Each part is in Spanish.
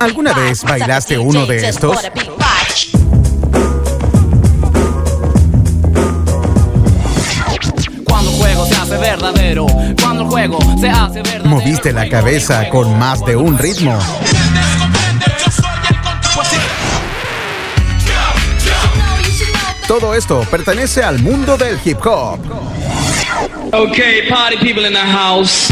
¿Alguna vez bailaste uno de estos? Cuando el juego se hace verdadero, cuando el juego se hace verdadero. ¿Moviste la cabeza con más de un ritmo? Todo esto pertenece al mundo del hip hop. Okay, party people in the house.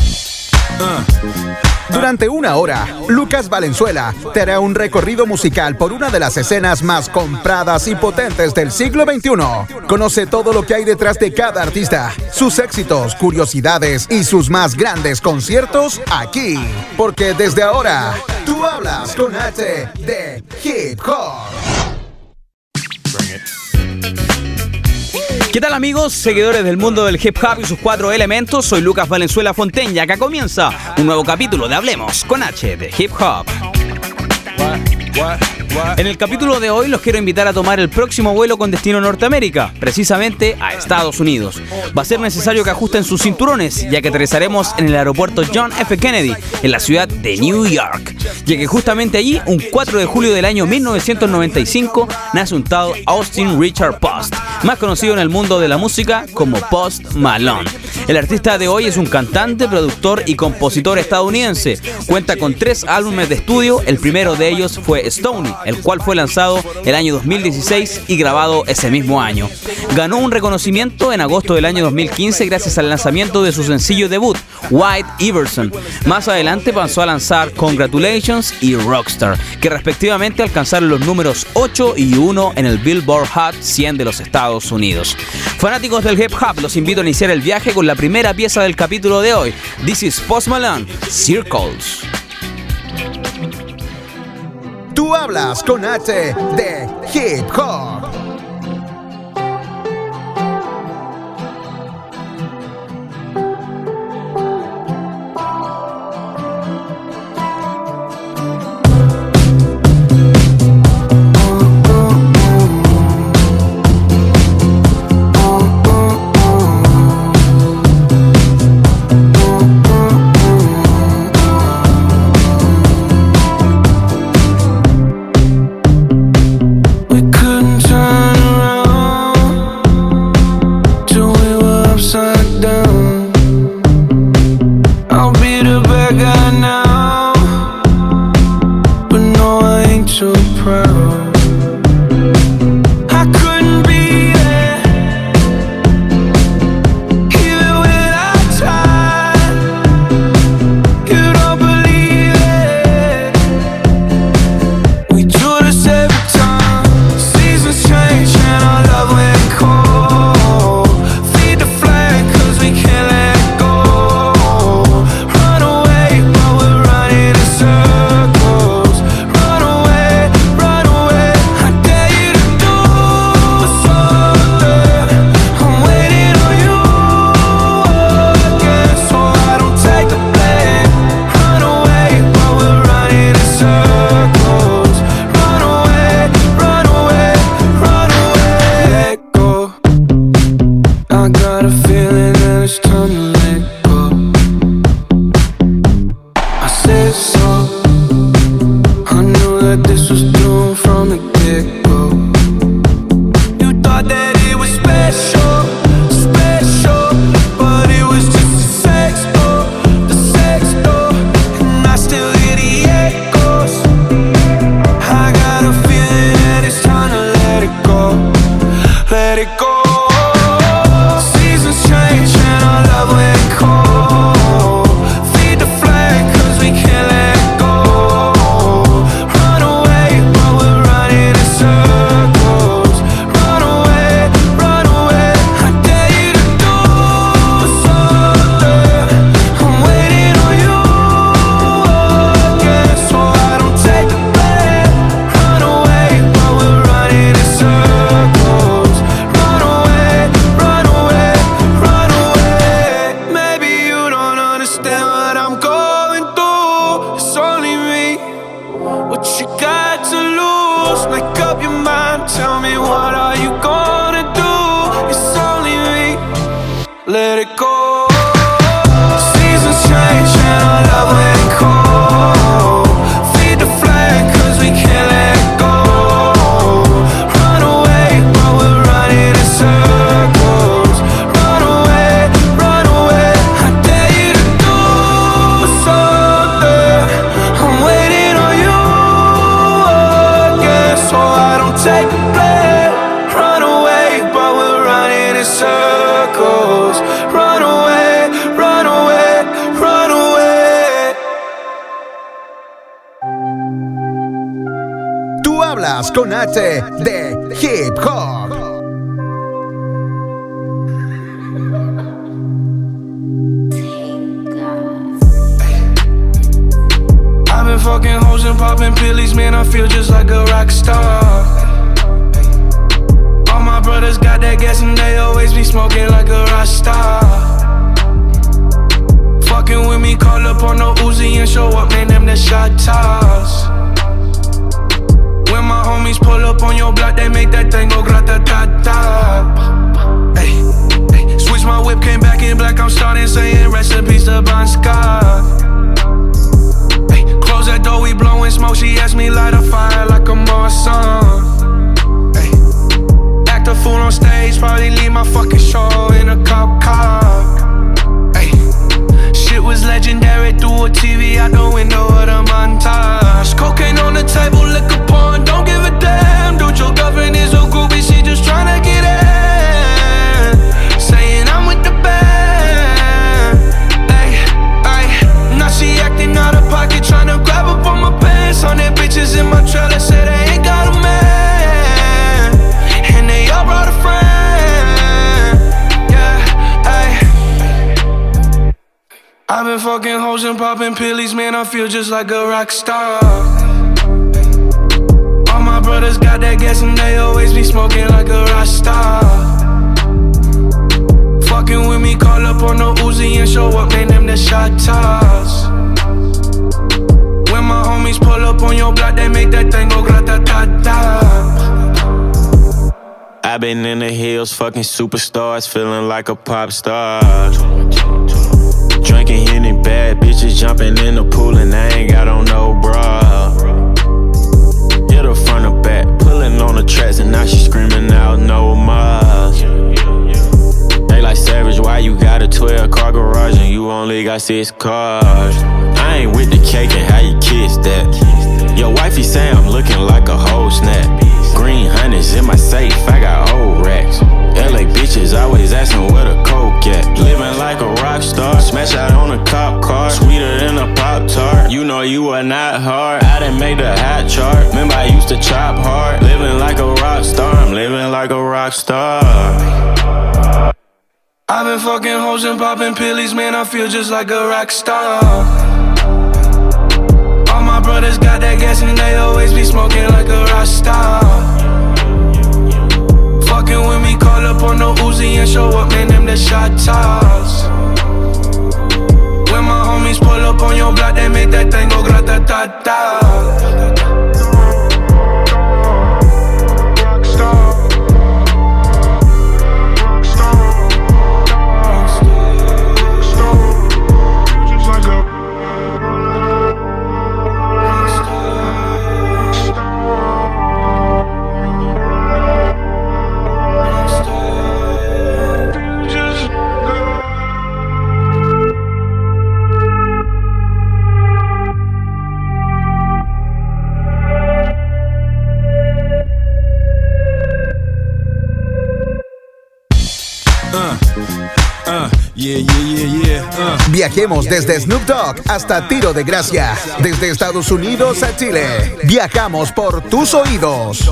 Durante una hora, Lucas Valenzuela te hará un recorrido musical por una de las escenas más compradas y potentes del siglo XXI. Conoce todo lo que hay detrás de cada artista, sus éxitos, curiosidades y sus más grandes conciertos aquí. Porque desde ahora, tú hablas con H de Hip Hop. ¿Qué tal amigos, seguidores del mundo del hip hop y sus cuatro elementos? Soy Lucas Valenzuela Fonteña, acá comienza un nuevo capítulo de Hablemos con H de Hip Hop. En el capítulo de hoy los quiero invitar a tomar el próximo vuelo con destino a Norteamérica, precisamente a Estados Unidos. Va a ser necesario que ajusten sus cinturones, ya que aterrizaremos en el aeropuerto John F. Kennedy, en la ciudad de New York, ya que justamente allí, un 4 de julio del año 1995, nace un tal Austin Richard Post, más conocido en el mundo de la música como Post Malone. El artista de hoy es un cantante, productor y compositor estadounidense. Cuenta con tres álbumes de estudio, el primero de ellos fue Stoney, el cual fue lanzado el año 2016 y grabado ese mismo año. Ganó un reconocimiento en agosto del año 2015 gracias al lanzamiento de su sencillo debut, White Iverson. Más adelante pasó a lanzar Congratulations y Rockstar, que respectivamente alcanzaron los números 8 y 1 en el Billboard Hot 100 de los Estados Unidos. Fanáticos del hip hop, los invito a iniciar el viaje con la primera pieza del capítulo de hoy. This is Post Malone, Circles. Tú hablas con H de Hip Hop. Con H de Hip Hop. I've been fucking hoes and popping pillies, man. I feel just like a rock star. All my brothers got that gas and they always be smoking like a rock star. Fucking with me, call up on the Uzi and show up, man. Them the shot toss. Homies pull up on your block, they make that thing go grata ta ta. Hey, hey. Switch my whip, came back in black. I'm starting saying recipes to Scott. Hey, close that door, we blowing smoke. She asked me light a fire like a Marsan. Hey, act a fool on stage, probably leave my fucking show I feel just like a rock star. All my brothers got that gas and they always be smoking like a rock star. Fucking with me, call up on the Uzi and show up, man. Them the shot toss. When my homies pull up on your block, they make that thing go grata ta ta. i been in the hills, fucking superstars, feeling like a pop star. Bad bitches jumping in the pool, and I ain't got on no bra. Hit her front or back, pulling on the tracks, and now she screaming out no more. They like savage, why you got a 12 car garage and you only got six cars? I ain't with the cake and how you kiss that. Your wifey say I'm looking like a whole snap. Green honey's in my safe, I got old racks. LA bitches always asking where the coke at. Living like a rock star, smash out tart. You are not hard. I didn't make the hot chart. Remember I used to chop hard. Living like a rock star, I'm living like a rock star. I've been fucking hoes and popping pillies, man. I feel just like a rock star. All my brothers got that gas and they always be smoking like a rock star. Fucking with me, call up on the Uzi and show up, man. Them the shot toss. When my homies pull up on your block, they make that thing go grata ta ta. Viajemos desde Snoop Dogg hasta Tiro de Gracia, desde Estados Unidos a Chile. Viajamos por tus oídos.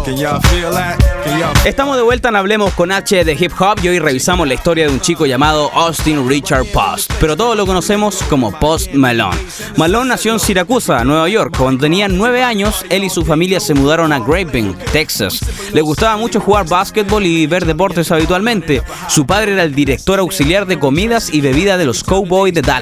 Estamos de vuelta en Hablemos con H de Hip Hop y hoy revisamos la historia de un chico llamado Austin Richard Post, pero todos lo conocemos como Post Malone. Malone nació en Siracusa, Nueva York. Cuando tenía 9 años, él y su familia se mudaron a Grapevine, Texas. Le gustaba mucho jugar básquetbol y ver deportes habitualmente. Su padre era el director auxiliar de comidas y bebida de los Cowboys de Dallas,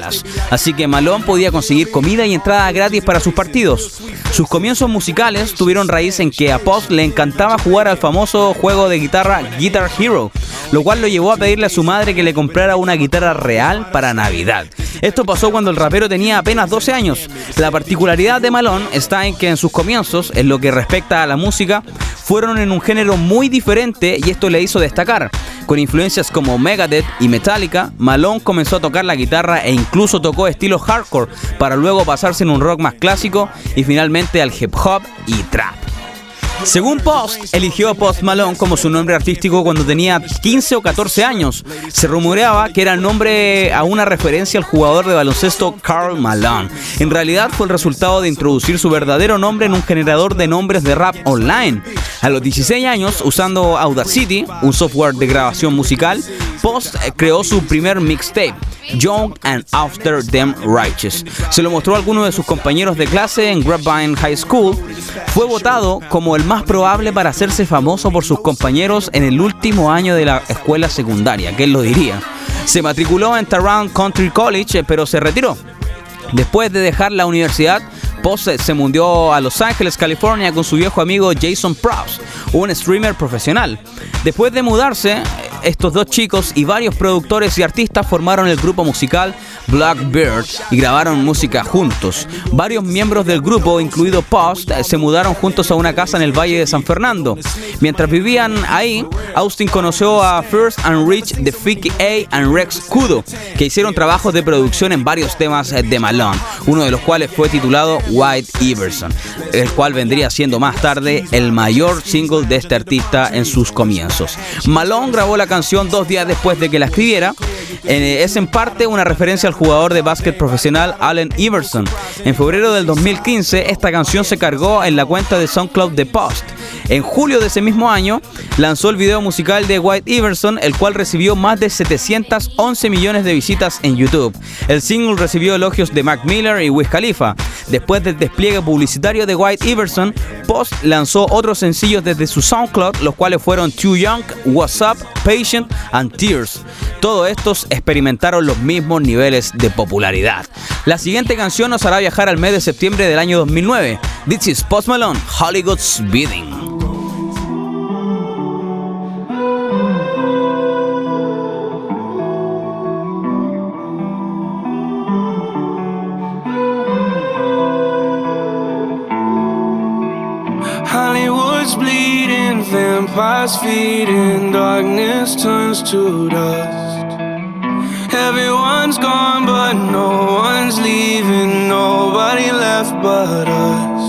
así que Malone podía conseguir comida y entrada gratis para sus partidos. Sus comienzos musicales tuvieron raíz en que a Post le encantaba jugar al famoso juego de guitarra Guitar Hero, lo cual lo llevó a pedirle a su madre que le comprara una guitarra real para Navidad. Esto pasó cuando el rapero tenía apenas 12 años. La particularidad de Malone está en que en sus comienzos, en lo que respecta a la música, fueron en un género muy diferente y esto le hizo destacar. Con influencias como Megadeth y Metallica, Malone comenzó a tocar la guitarra e incluso tocó estilo hardcore para luego pasarse en un rock más clásico y finalmente al hip hop y trap. Según Post, eligió a Post Malone como su nombre artístico cuando tenía 15 o 14 años. Se rumoreaba que era nombre a una referencia al jugador de baloncesto Carl Malone. En realidad fue el resultado de introducir su verdadero nombre en un generador de nombres de rap online. A los 16 años, usando Audacity, un software de grabación musical, Post creó su primer mixtape. Young and After Them Righteous. Se lo mostró a alguno de sus compañeros de clase en Grapevine High School. Fue votado como el más probable para hacerse famoso por sus compañeros en el último año de la escuela secundaria, ¿quién lo diría? Se matriculó en Tarrant Country College, pero se retiró. Después de dejar la universidad, Post se mundió a Los Ángeles, California con su viejo amigo Jason Prowse, un streamer profesional. Después de mudarse, estos dos chicos y varios productores y artistas formaron el grupo musical Blackbird y grabaron música juntos. Varios miembros del grupo, incluido Post, se mudaron juntos a una casa en el Valle de San Fernando. Mientras vivían ahí, Austin conoció a First and Rich de Ficky A and Rex Kudo, que hicieron trabajos de producción en varios temas de Malone, uno de los cuales fue titulado White Iverson, el cual vendría siendo más tarde el mayor single de este artista en sus comienzos. Malone grabó la canción dos días después de que la escribiera. Eh, es en parte una referencia al jugador de básquet profesional Allen Iverson. En febrero del 2015, esta canción se cargó en la cuenta de SoundCloud de Post. En julio de ese mismo año, lanzó el video musical de White Iverson, el cual recibió más de 711 millones de visitas en YouTube. El single recibió elogios de Mac Miller y Wiz Khalifa. Después del despliegue publicitario de White Iverson, Post lanzó otros sencillos desde su SoundCloud, los cuales fueron Too Young, What's Up, Patient and Tears. Todos estos experimentaron los mismos niveles de popularidad. La siguiente canción nos hará viajar al mes de septiembre del año 2009. This is Post Malone, Hollywood's Bidding. Vampires feeding, darkness turns to dust. Everyone's gone, but no one's leaving, nobody left but us.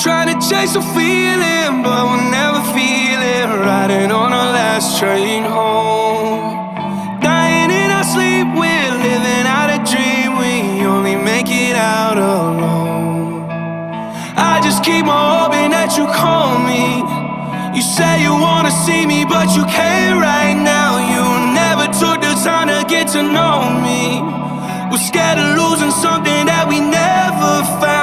Trying to chase a feeling, but we'll never feel it. Riding on our last train home. Dying in our sleep, we're living out a dream. We only make it out alone. I just keep on hoping that you call me. Say you wanna see me, but you can't right now. You never took the time to get to know me. We're scared of losing something that we never found.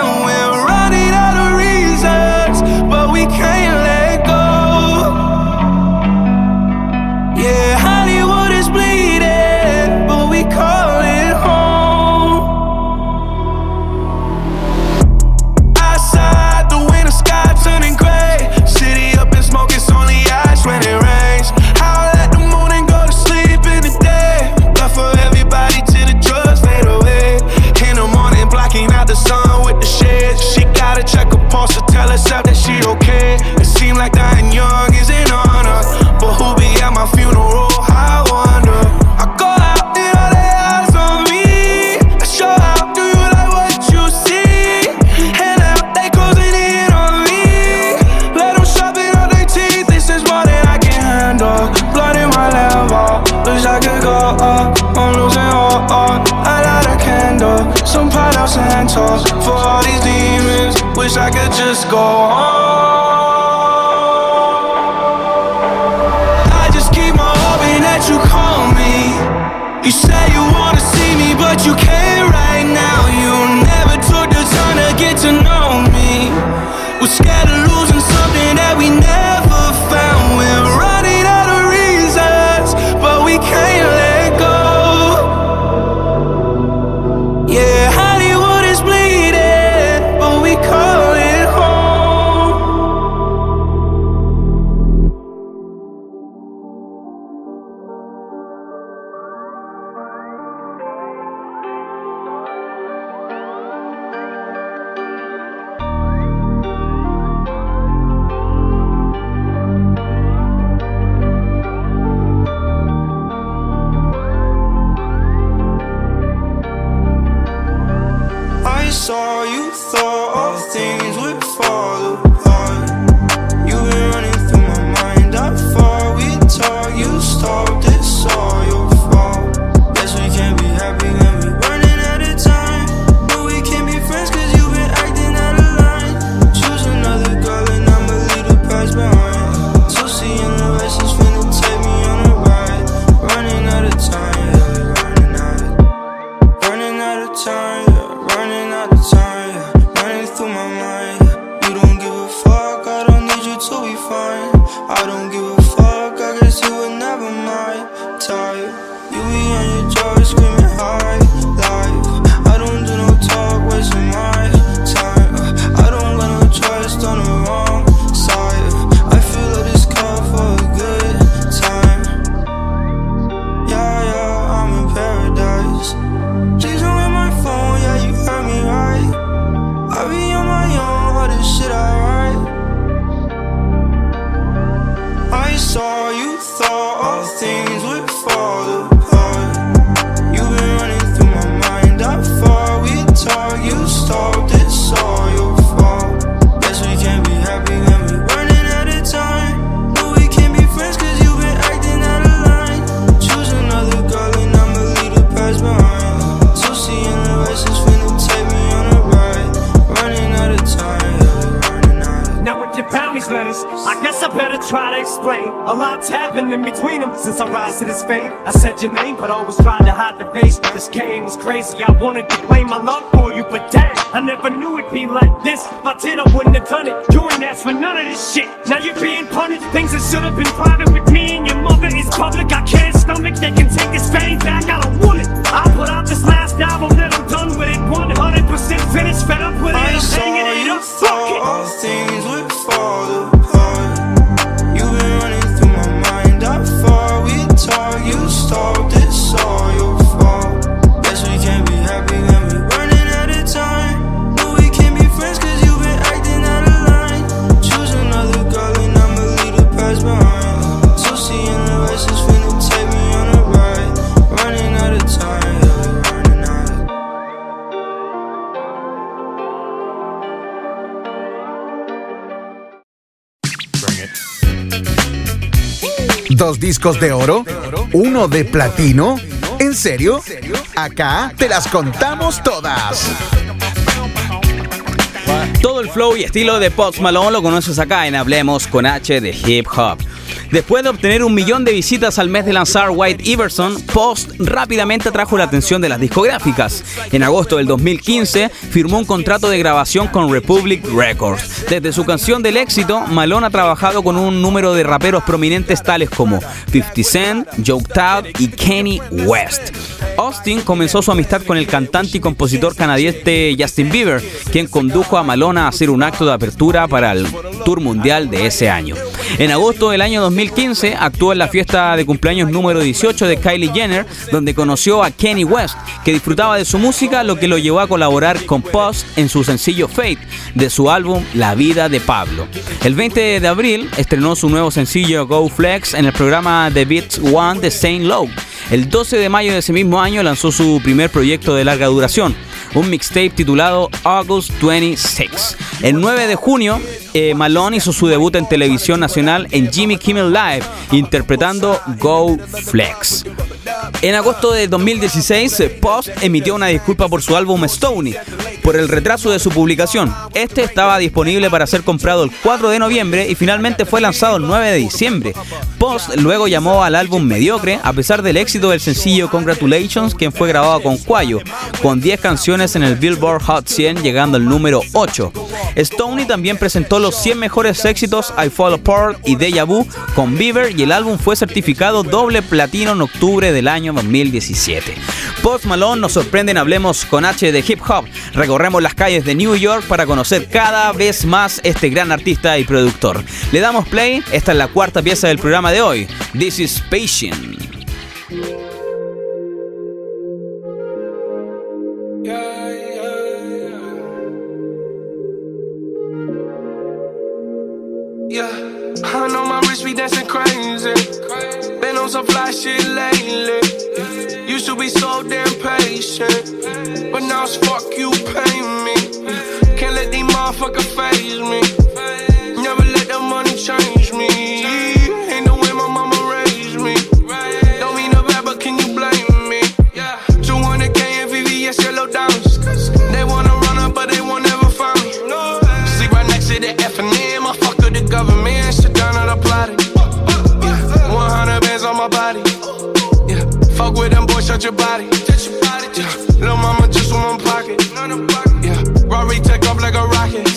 Wish I could just go home. 200 discos de oro, uno de platino. ¿En serio? Acá te las contamos todas. Todo el flow y estilo de Post Malone lo conoces acá en Hablemos con H de Hip Hop. Después de obtener un millón de visitas al mes de lanzar White Iverson, Post rápidamente atrajo la atención de las discográficas. En agosto del 2015 firmó un contrato de grabación con Republic Records. Desde su canción del éxito, Malone ha trabajado con un número de raperos prominentes tales como 50 Cent, Joe Todd y Kenny West. Austin comenzó su amistad con el cantante y compositor canadiense Justin Bieber, quien condujo a Malone a hacer un acto de apertura para el Tour Mundial de ese año. En agosto del año 2015 actuó en la fiesta de cumpleaños número 18 de Kylie Jenner, donde conoció a Kenny West, que disfrutaba de su música, lo que lo llevó a colaborar con Post en su sencillo Fate, de su álbum La vida de Pablo. El 20 de abril estrenó su nuevo sencillo Go Flex en el programa The Beats One de Saint Lowe. El 12 de mayo de ese mismo año lanzó su primer proyecto de larga duración, un mixtape titulado August 26. El 9 de junio, eh, Malone hizo su debut en televisión nacional en Jimmy Kimmel Live, interpretando Go Flex. En agosto de 2016, Post emitió una disculpa por su álbum Stoney, por el retraso de su publicación. Este estaba disponible para ser comprado el 4 de noviembre y finalmente fue lanzado el 9 de diciembre. Post luego llamó al álbum mediocre, a pesar del éxito del sencillo Congratulations, quien fue grabado con Cuayo, con 10 canciones en el Billboard Hot 100, llegando al número 8. Stoney también presentó los 100 mejores éxitos I Fall Apart y Deja Vu con Bieber y el álbum fue certificado doble platino en octubre del año 2017. Post Malone nos sorprende en Hablemos con H de Hip Hop. Recorremos las calles de New York para conocer cada vez más este gran artista y productor. Le damos play, esta es la cuarta pieza del programa de hoy. This is Patient. Used to be so damn patient, but now it's fuck you pay me. Can't let these motherfuckers phase me. Never let the money change me. Ain't the way my mama raised me. Don't mean no bad, but can you blame me? 200k in VVS yellow diamonds. They wanna run up, but they won't ever find me. Sleep right next to the F and fuck with the government. With them boys, shut your body. Yeah. Little mama just in one pocket. None pocket. Yeah. Rory take off like a rocket.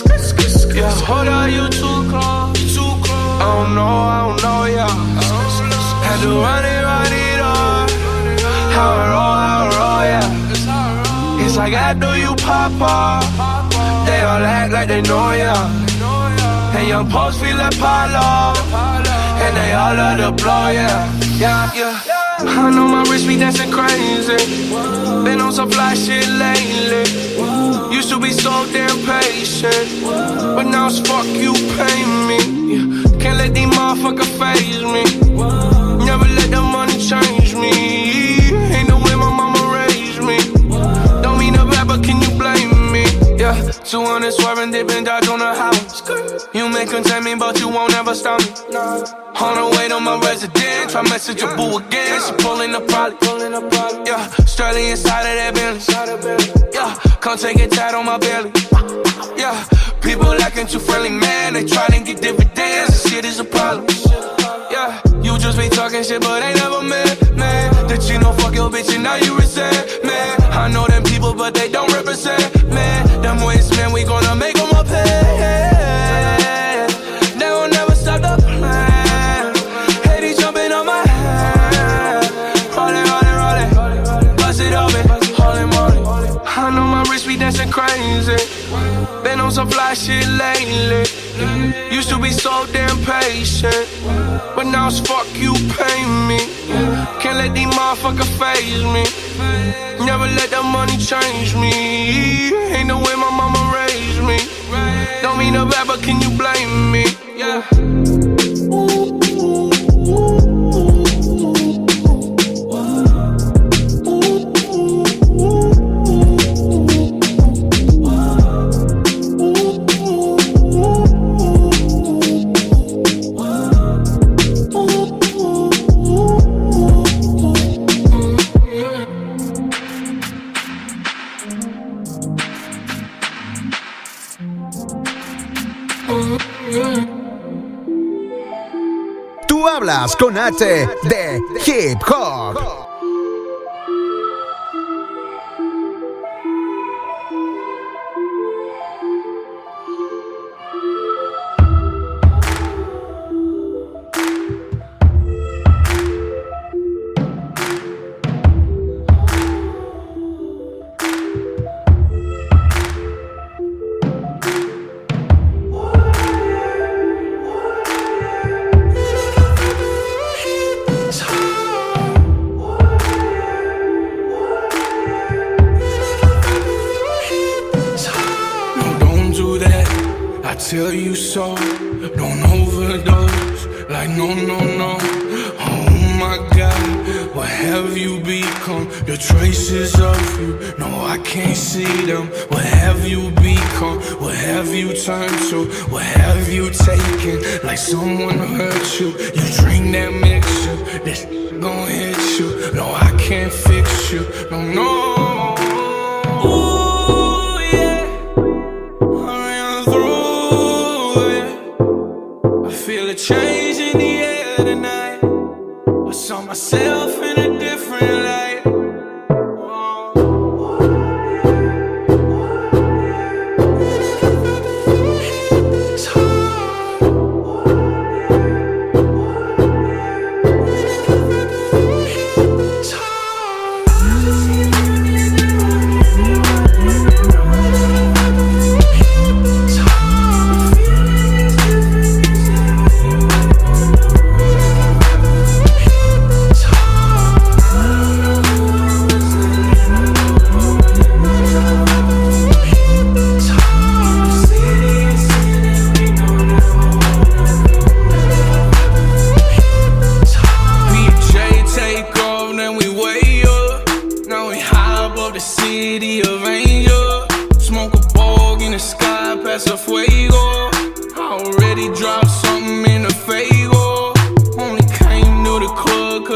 Yeah. Hold on, you too close. Too close. I don't know, I don't know, yeah. Had to run it, run it on. How I roll, how I roll, yeah. It's like after you pop off, they all act like they know ya. And young post feel like Pablo, and they all love the blow, yeah, yeah, yeah. I know my wrist be dancing crazy. Been on some fly shit lately. Used to be so damn patient, but now it's fuck you pay me. Can't let these motherfuckers phase me. Never let the money change me. Yeah, 200 swerving, dipping, dodge on the highway. You may contain me, but you won't ever stop me. On the way to my residence, try message your boo again. She pulling up probably. Yeah, Sterling inside of that Bentley. Yeah, come take a tat on my belly. Yeah, people acting too friendly, man. They try to get dividends. This shit is a problem. Yeah, you just be talking shit, but ain't never met, man. That you know fuck your bitch and now you resent, man. I know them people, but they don't represent, man. Them ways, man, we gonna make them up pay. They gon' never stop the plan. Hate jumping on my head. Rollin', rollin', rollin'. Bust it open, holy moly. I know my wrist be dancing crazy. Been on some fly shit lately. Used to be so damn patient. But now it's fuck you pay me. Can't let these motherfuckers phase me. Never let that money change me. Ain't the way my mama raised me. Don't mean no bad, but can you blame me? Yeah. Con H de Hip Hop. You so. Don't overdose. Like, no, no, no. Oh my God, what have you become? The traces of you. No, I can't see them. What have you become? What have you turned to? What have you taken? Like someone hurt you. You drink that mixture. This gon' hit you. No, I can't fix you. No, no. Ooh, change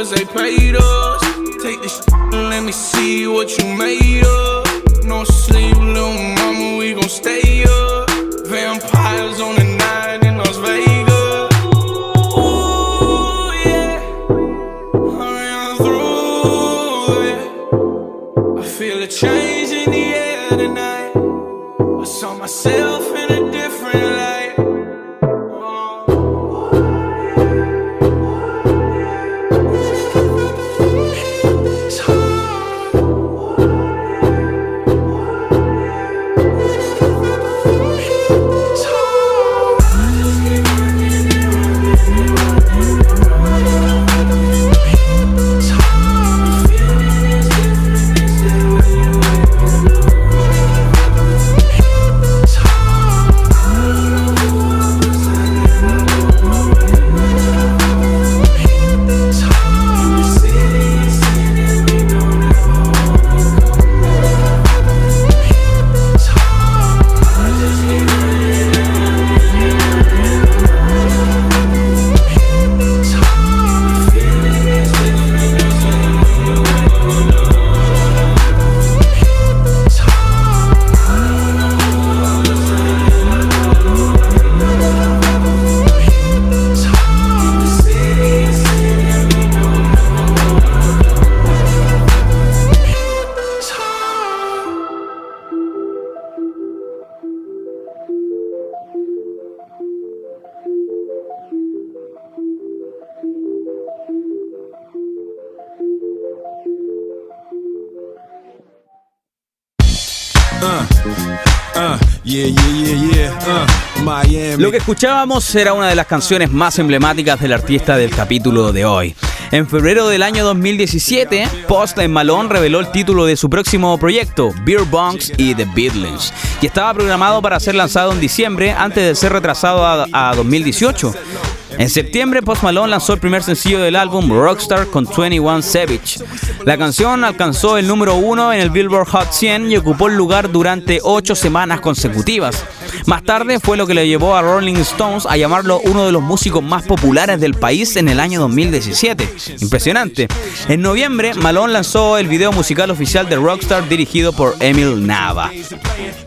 club they paid us. Take this and let me see what you made of. No sleep, little mama, we gon' stay up. Yeah, yeah, yeah. Uh. Lo que escuchábamos era una de las canciones más emblemáticas del artista del capítulo de hoy. En febrero del año 2017, Post Malone reveló el título de su próximo proyecto, Beer Bongs y The Beatles, y estaba programado para ser lanzado en diciembre antes de ser retrasado a 2018. En septiembre, Post Malone lanzó el primer sencillo del álbum Rockstar con 21 Savage. La canción alcanzó el número uno en el Billboard Hot 100 y ocupó el lugar durante ocho semanas consecutivas. Más tarde fue lo que le llevó a Rolling Stones a llamarlo uno de los músicos más populares del país en el año 2017. Impresionante. En noviembre, Malone lanzó el video musical oficial de Rockstar dirigido por Emil Nava.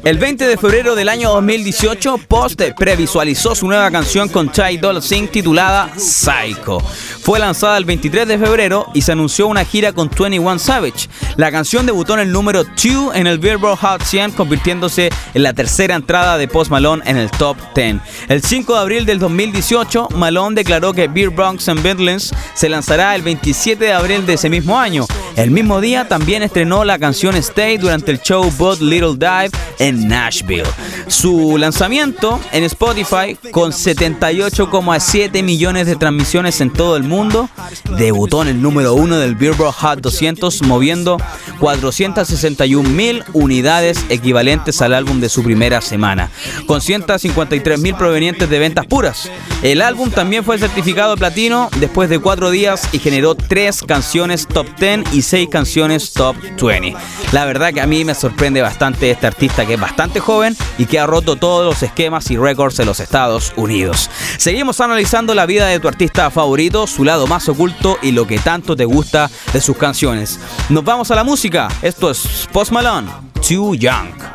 El 20 de febrero del año 2018, Post previsualizó su nueva canción con Ty Dolla Sign titulada Psycho. Fue lanzada el 23 de febrero y se anunció una gira con 21 Savage. La canción debutó en el número 2 en el Billboard Hot 100, convirtiéndose en la tercera entrada de Post Malone en el top 10. El 5 de abril del 2018, Malone declaró que Beer Bronx and Bedlands se lanzará el 27 de abril de ese mismo año. El mismo día también estrenó la canción Stay durante el show Bud Little Dive en Nashville. Su lanzamiento en Spotify con 78,7 millones de transmisiones en todo el mundo debutó en el número 1 del Billboard Hot 200 moviendo 461 mil unidades equivalentes al álbum de su primera semana, con 153 mil provenientes de ventas puras. El álbum también fue certificado platino después de cuatro días y generó tres canciones top 10 y seis canciones top 20. La verdad que a mí me sorprende bastante este artista que es bastante joven y que ha roto todos los esquemas y récords en los Estados Unidos. Seguimos analizando la vida de tu artista favorito, su lado más oculto y lo que tanto te gusta de sus canciones. Nos vamos a la música. Esto es Post Malone, Too Young.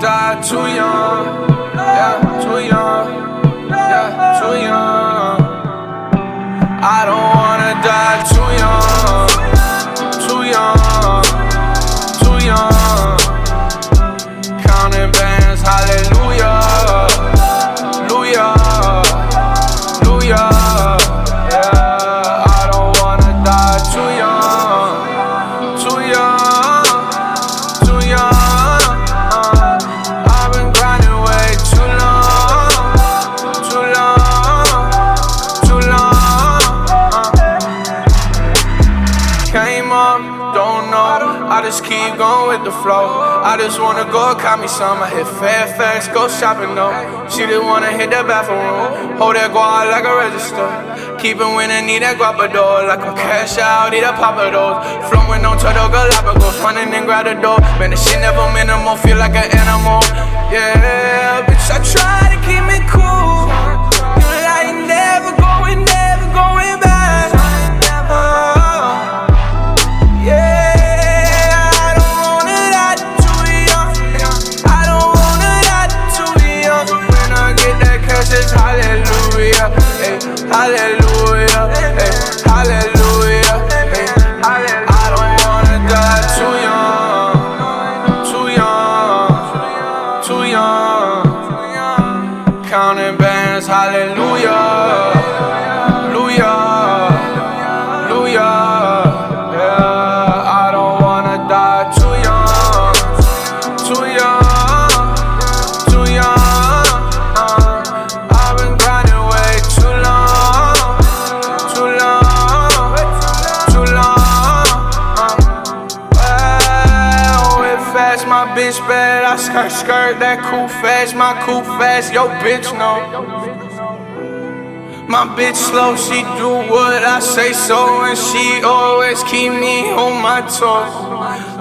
Die too young. Yeah, too young. Yeah, too young. I don't wanna die too Came up, don't know. I just keep going with the flow. I just wanna go cop me some. I hit Fairfax, go shopping though. She just wanna hit the bathroom. Hold that guard like a register. Keep it when I need that guapador. Like I'm cash out, need a papa those. Flowing on to the Galapagos, running and grab the door. Man, this shit never minimal, feel like an animal. Yeah, bitch, I try to keep it cool. Hallelujah. Hey, hallelujah. Yo bitch know. My bitch slow, she do what I say so, and she always keep me on my toes.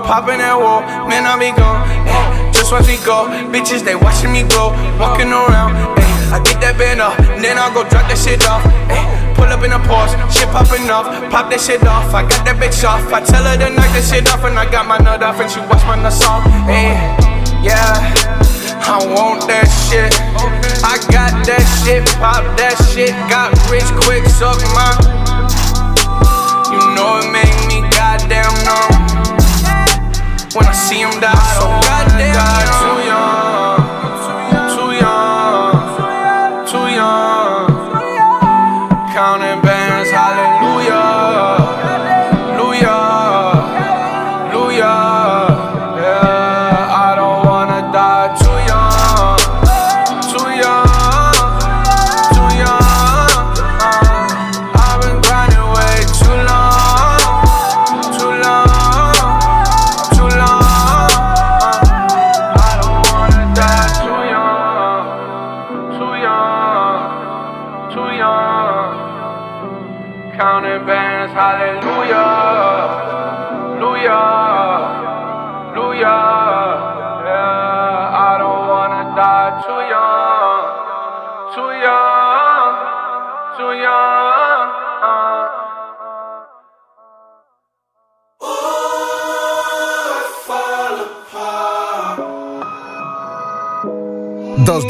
Popping that wall, man, I be gone. eh, just watch me go, bitches they watching me go, walking around. eh, I get that band up, then I go drop that shit off. eh, pull up in a Porsche, shit popping off, pop that shit off. I got that bitch off, I tell her to knock that shit off, and I got my nut off, and she watch my nuts off. eh, yeah. I want that shit. I got that shit, pop that shit, got rich quick, suck my. You know it make me goddamn numb when I see him die. So goddamn die too young,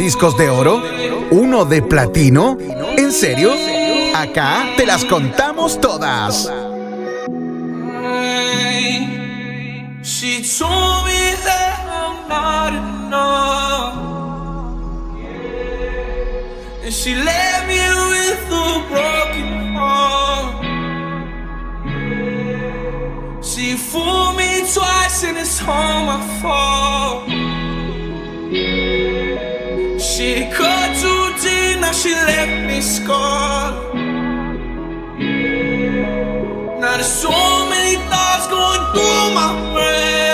discos de oro? ¿Uno de platino? ¿En serio? Acá te las contamos todas. She twice. She cut too deep, now she left me scarred. Now there's so many thoughts going through my brain.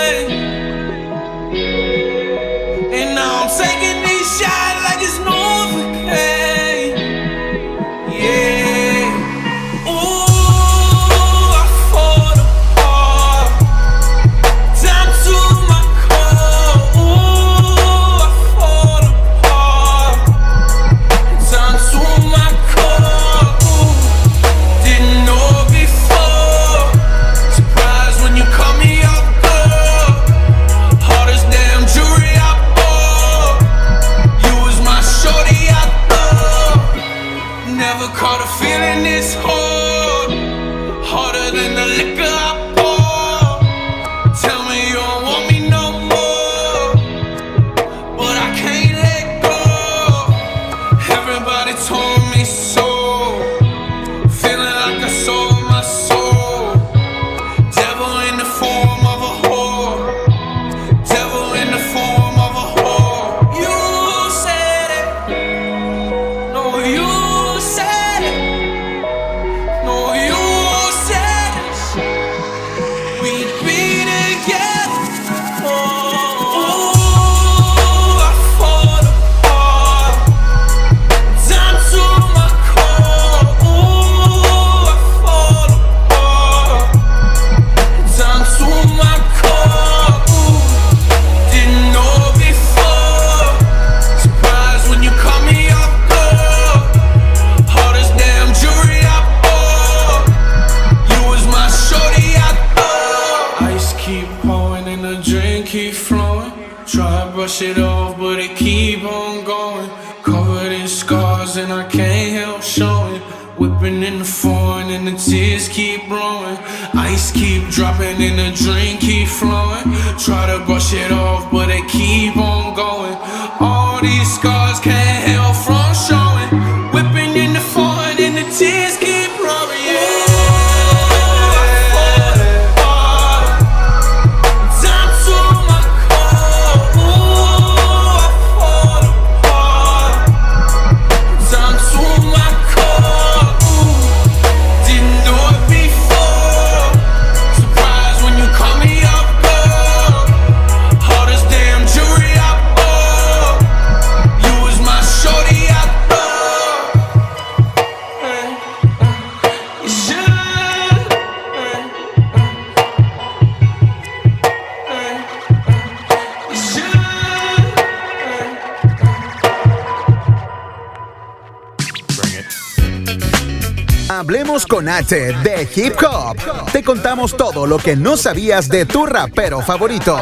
Con H de Hip Hop. Te contamos todo lo que no sabías de tu rapero favorito.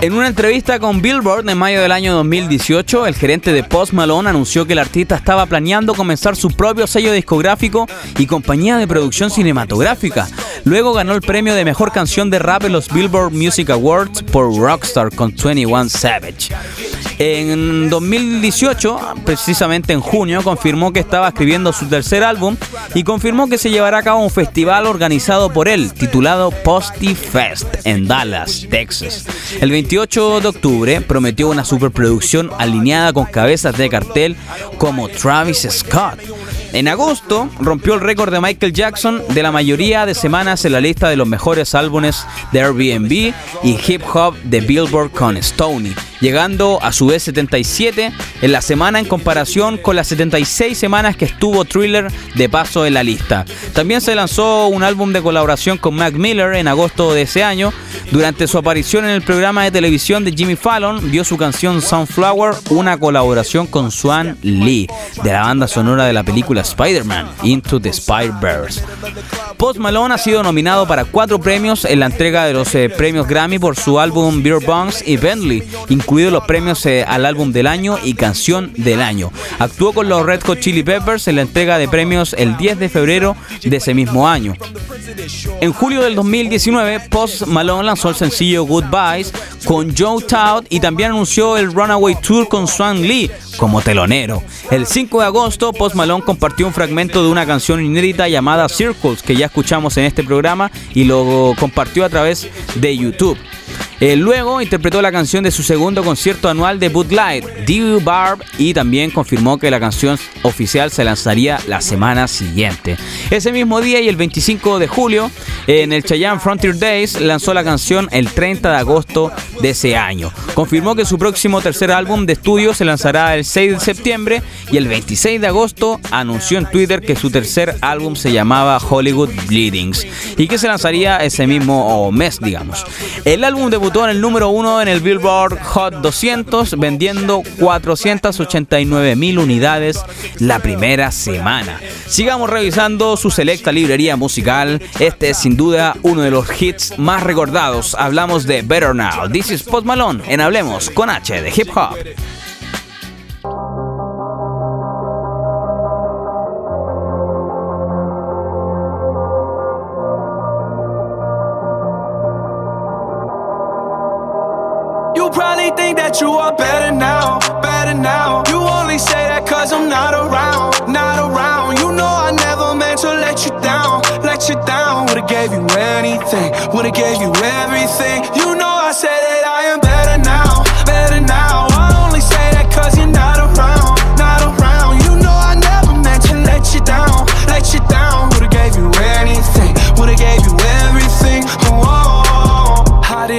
En una entrevista con Billboard en mayo del año 2018, el gerente de Post Malone anunció que el artista estaba planeando comenzar su propio sello discográfico y compañía de producción cinematográfica. Luego ganó el premio de mejor canción de rap en los Billboard Music Awards por Rockstar con 21 Savage. En 2018, precisamente en junio, confirmó que estaba escribiendo su tercer álbum y confirmó que se llevará a cabo un festival organizado por él, titulado Posty Fest, en Dallas, Texas. El 28 de octubre prometió una superproducción alineada con cabezas de cartel como Travis Scott. En agosto rompió el récord de Michael Jackson de la mayoría de semanas en la lista de los mejores álbumes de Airbnb y hip hop de Billboard con Stoney, llegando a su vez 77 en la semana en comparación con las 76 semanas que estuvo Thriller de paso en la lista. También se lanzó un álbum de colaboración con Mac Miller en agosto de ese año. Durante su aparición en el programa de televisión de Jimmy Fallon, vio su canción Sunflower, una colaboración con Swan Lee, de la banda sonora de la película Spider-Man, Into the Spider-Verse. Post Malone ha sido nominado para cuatro premios en la entrega de los eh, premios Grammy por su álbum Beer Bongs y Bentley, incluidos los premios eh, al álbum del año y canción del año. Actuó con los Red Hot Chili Peppers en la entrega de premios el 10 de febrero de ese mismo año. En julio del 2019, Post Malone lanzó el sencillo Goodbyes con Joe Todd y también anunció el Runaway Tour con Swan Lee como telonero. El 5 de agosto, Post Malone compartió un fragmento de una canción inédita llamada Circles que ya escuchamos en este programa y lo compartió a través de YouTube. Eh, luego interpretó la canción de su segundo concierto anual de Bud Light, D. Barb, y también confirmó que la canción oficial se lanzaría la semana siguiente. Ese mismo día y el 25 de julio, en el Chayanne Frontier Days, lanzó la canción el 30 de agosto de ese año. Confirmó que su próximo tercer álbum de estudio se lanzará el 6 de septiembre y el 26 de agosto anunció en Twitter que su tercer álbum se llamaba Hollywood Bleedings y que se lanzaría ese mismo mes, digamos. El álbum debutó en el número uno en el Billboard Hot 200, vendiendo 489 mil unidades la primera semana. Sigamos revisando su selecta librería musical. Este es sin duda uno de los hits más recordados. Hablamos de Better Now. This is Post Malone en Hablemos con H de Hip Hop. Probably think that you are better now, better now. You only say that cause I'm not around, not around. You know I never meant to let you down, let you down. Would've gave you anything, would've gave you everything. You know I said that I am better now, better now. I only say that cause you're not around, not around. You know I never meant to let you down, let you down.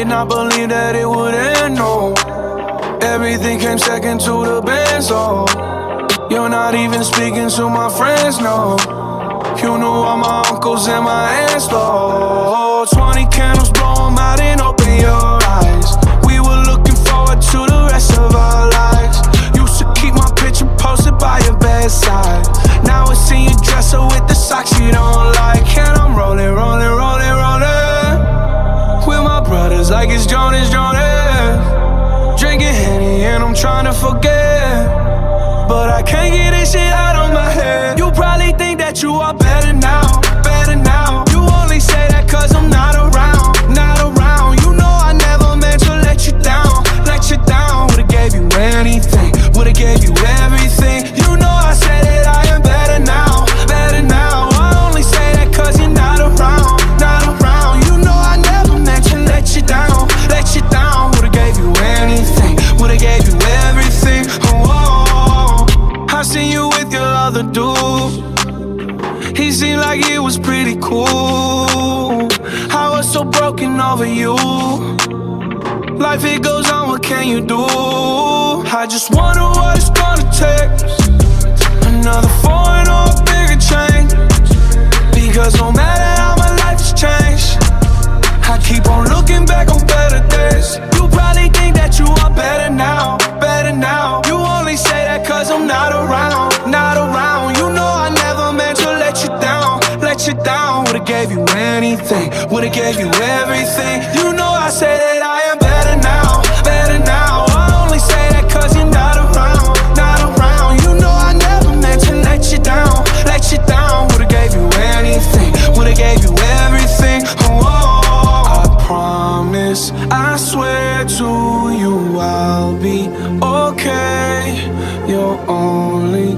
Did not believe that it would end, no. Everything came second to the band, so you're not even speaking to my friends, no. You knew all my uncles and my aunts, though. 20 candles, blow 'em out and open your eyes. We were looking forward to the rest of our lives. Used to keep my picture posted by your bedside. Now I see you dresser with the socks you don't like. And I'm rolling, rolling, rolling. Like it's Jonas, Jonas. Drinking Henny and I'm trying to forget. But I can't get this shit like it was pretty cool. I was so broken over you. Life it goes on, what can you do? I just wonder what it's gonna take. Another foreign or a bigger change. Because no matter how my life has changed, I keep on looking back on better Would've gave you anything, would've gave you everything. You know I say that I am better now, better now. I only say that cause you're not around, not around. You know I never meant to let you down, let you down. Would've gave you anything, would've gave you everything. Oh, I promise, I swear to you I'll be okay. You're only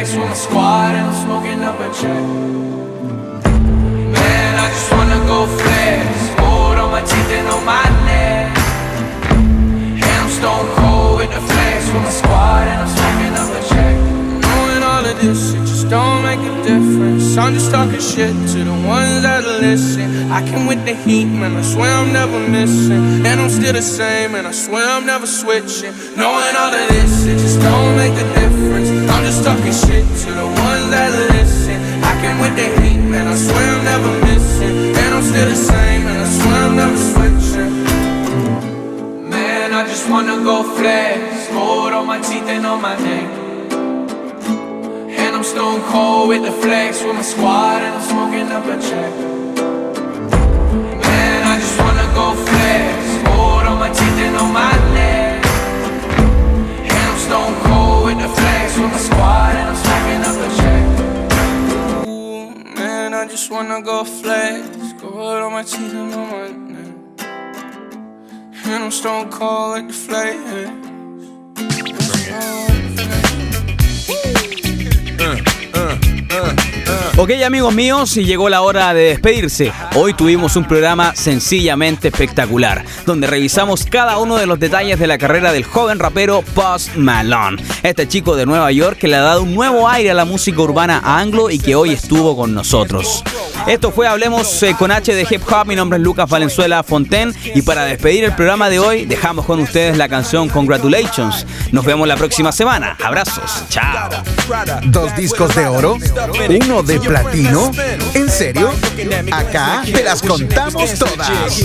Flex with my squad, and I'm smoking up a check. Man, I just wanna go flex. Gold on my teeth and on my neck. And I'm stone cold with the flex with my squad, and I'm smoking up a check. Knowing all of this, it just don't make a difference. I'm just talking shit to the ones that listen. I came with the heat, man. I swear I'm never missing. And I'm still the same, and I swear I'm never switching. Knowing all of this, it just don't make a difference. I'm just talking shit to the ones that listen. I came with the hate, man. I swear I'm never missing. And I'm still the same, and I swear I'm never switching. Man, I just wanna go flex. Gold on my teeth and on my neck. And I'm stone cold with the flex with my squad, and I'm smoking up a check. Man, I just wanna go flex. Gold on my teeth and on my neck. And I'm stone cold with the flex with my squad, and I'm smoking up a check. Ooh, man, I just wanna go flex. Gold on my teeth and on my neck. And I'm stone cold with the flex. Ok amigos míos, y llegó la hora de despedirse. Hoy tuvimos un programa sencillamente espectacular, donde revisamos cada uno de los detalles de la carrera del joven rapero Post Malone. Este chico de Nueva York que le ha dado un nuevo aire a la música urbana anglo y que hoy estuvo con nosotros. Esto fue Hablemos eh, con H de Hip Hop, mi nombre es Lucas Valenzuela Fonten y para despedir el programa de hoy dejamos con ustedes la canción Congratulations. Nos vemos la próxima semana. Abrazos. Chao. ¿Dos discos de oro? ¿Uno de platino? ¿En serio? Acá te las contamos todas.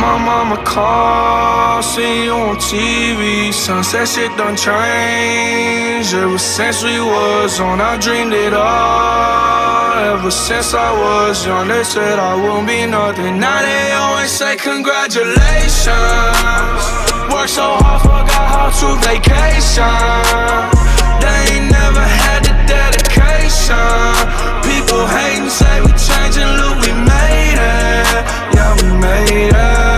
My mama called, see you on TV. Sunset shit done changed. Ever since we was on, I dreamed it all. Ever since I was young, they said I won't be nothing. Now they always say congratulations. Worked so hard, forgot how to vacation. They ain't never had the dedication. People hating, say we changing, look, we made it. Yeah, we made it.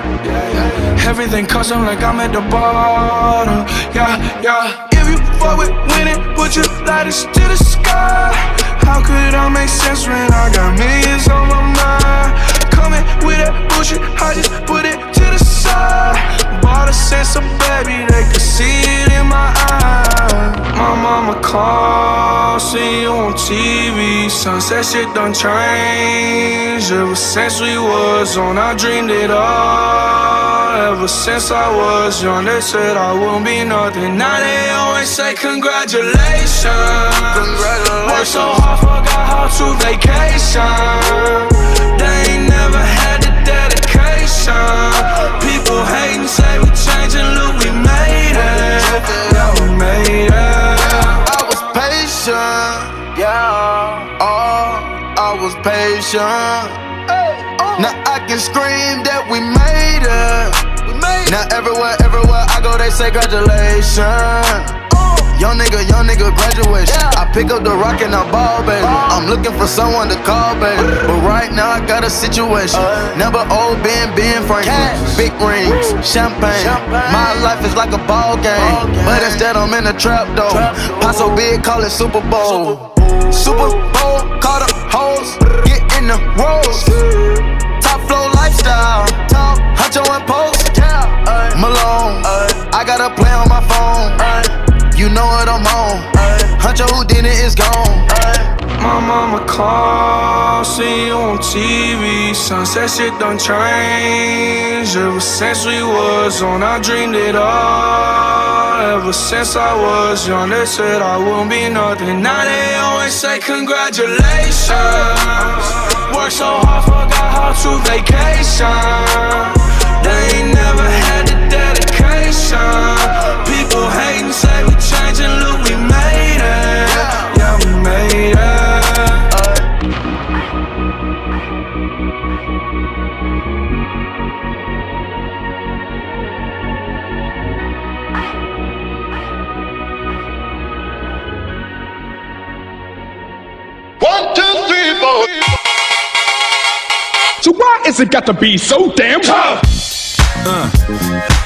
Everything custom like I'm at the bottom, yeah, yeah. If you fuck with winning, put your lighters to the sky. How could I make sense when I got millions on my mind? Coming with that bullshit, I just put it to the side. Bought a sense of baby, they could see it in my eyes. My mama called, see you on TV. TV. Sunset shit done changed. Ever since we was on, I dreamed it all. Ever since I was young, they said I wouldn't be nothing. Now they always say congratulations. Congratulations. Worked so hard, forgot how to vacation. They ain't never had the dedication. People hating, say we changing, look, we made it. Yeah, we made it. I was patient, yeah. Oh, I was patient. Now I can scream that we made it. Now everywhere, everywhere I go, they say congratulations. Young nigga, young nigga, graduation. I pick up the rock and I ball, baby. Uh-huh. I'm looking for someone to call, baby. But right now I got a situation. Uh-huh. Never old Ben, Ben Franklin. Big rings, champagne. My life is like a ball game. But instead I'm in a trap though. Paso big, call it Super Bowl. Super Bowl, call the hoes. Get in the rolls. Is gone. My mama called, see you on TV. Sunset shit done changed. Ever since we was on, I dreamed it all. Ever since I was young, they said I wouldn't be nothing. Now they always say congratulations. Worked so hard, forgot how to vacation. They ain't never had the dedication. So why is it got to be so damn tough? Uh,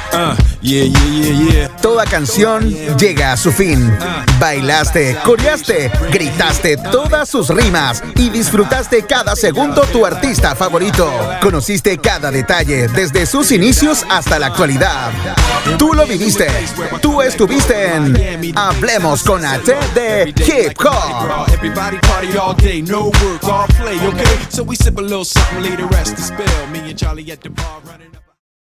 yeah, yeah, yeah, yeah. Toda canción llega a su fin. Bailaste, coreaste, gritaste todas sus rimas y disfrutaste cada segundo tu artista favorito. Conociste cada detalle desde sus inicios hasta la actualidad. Tú lo viviste. Tú estuviste en Hablemos con AT de Hip Hop.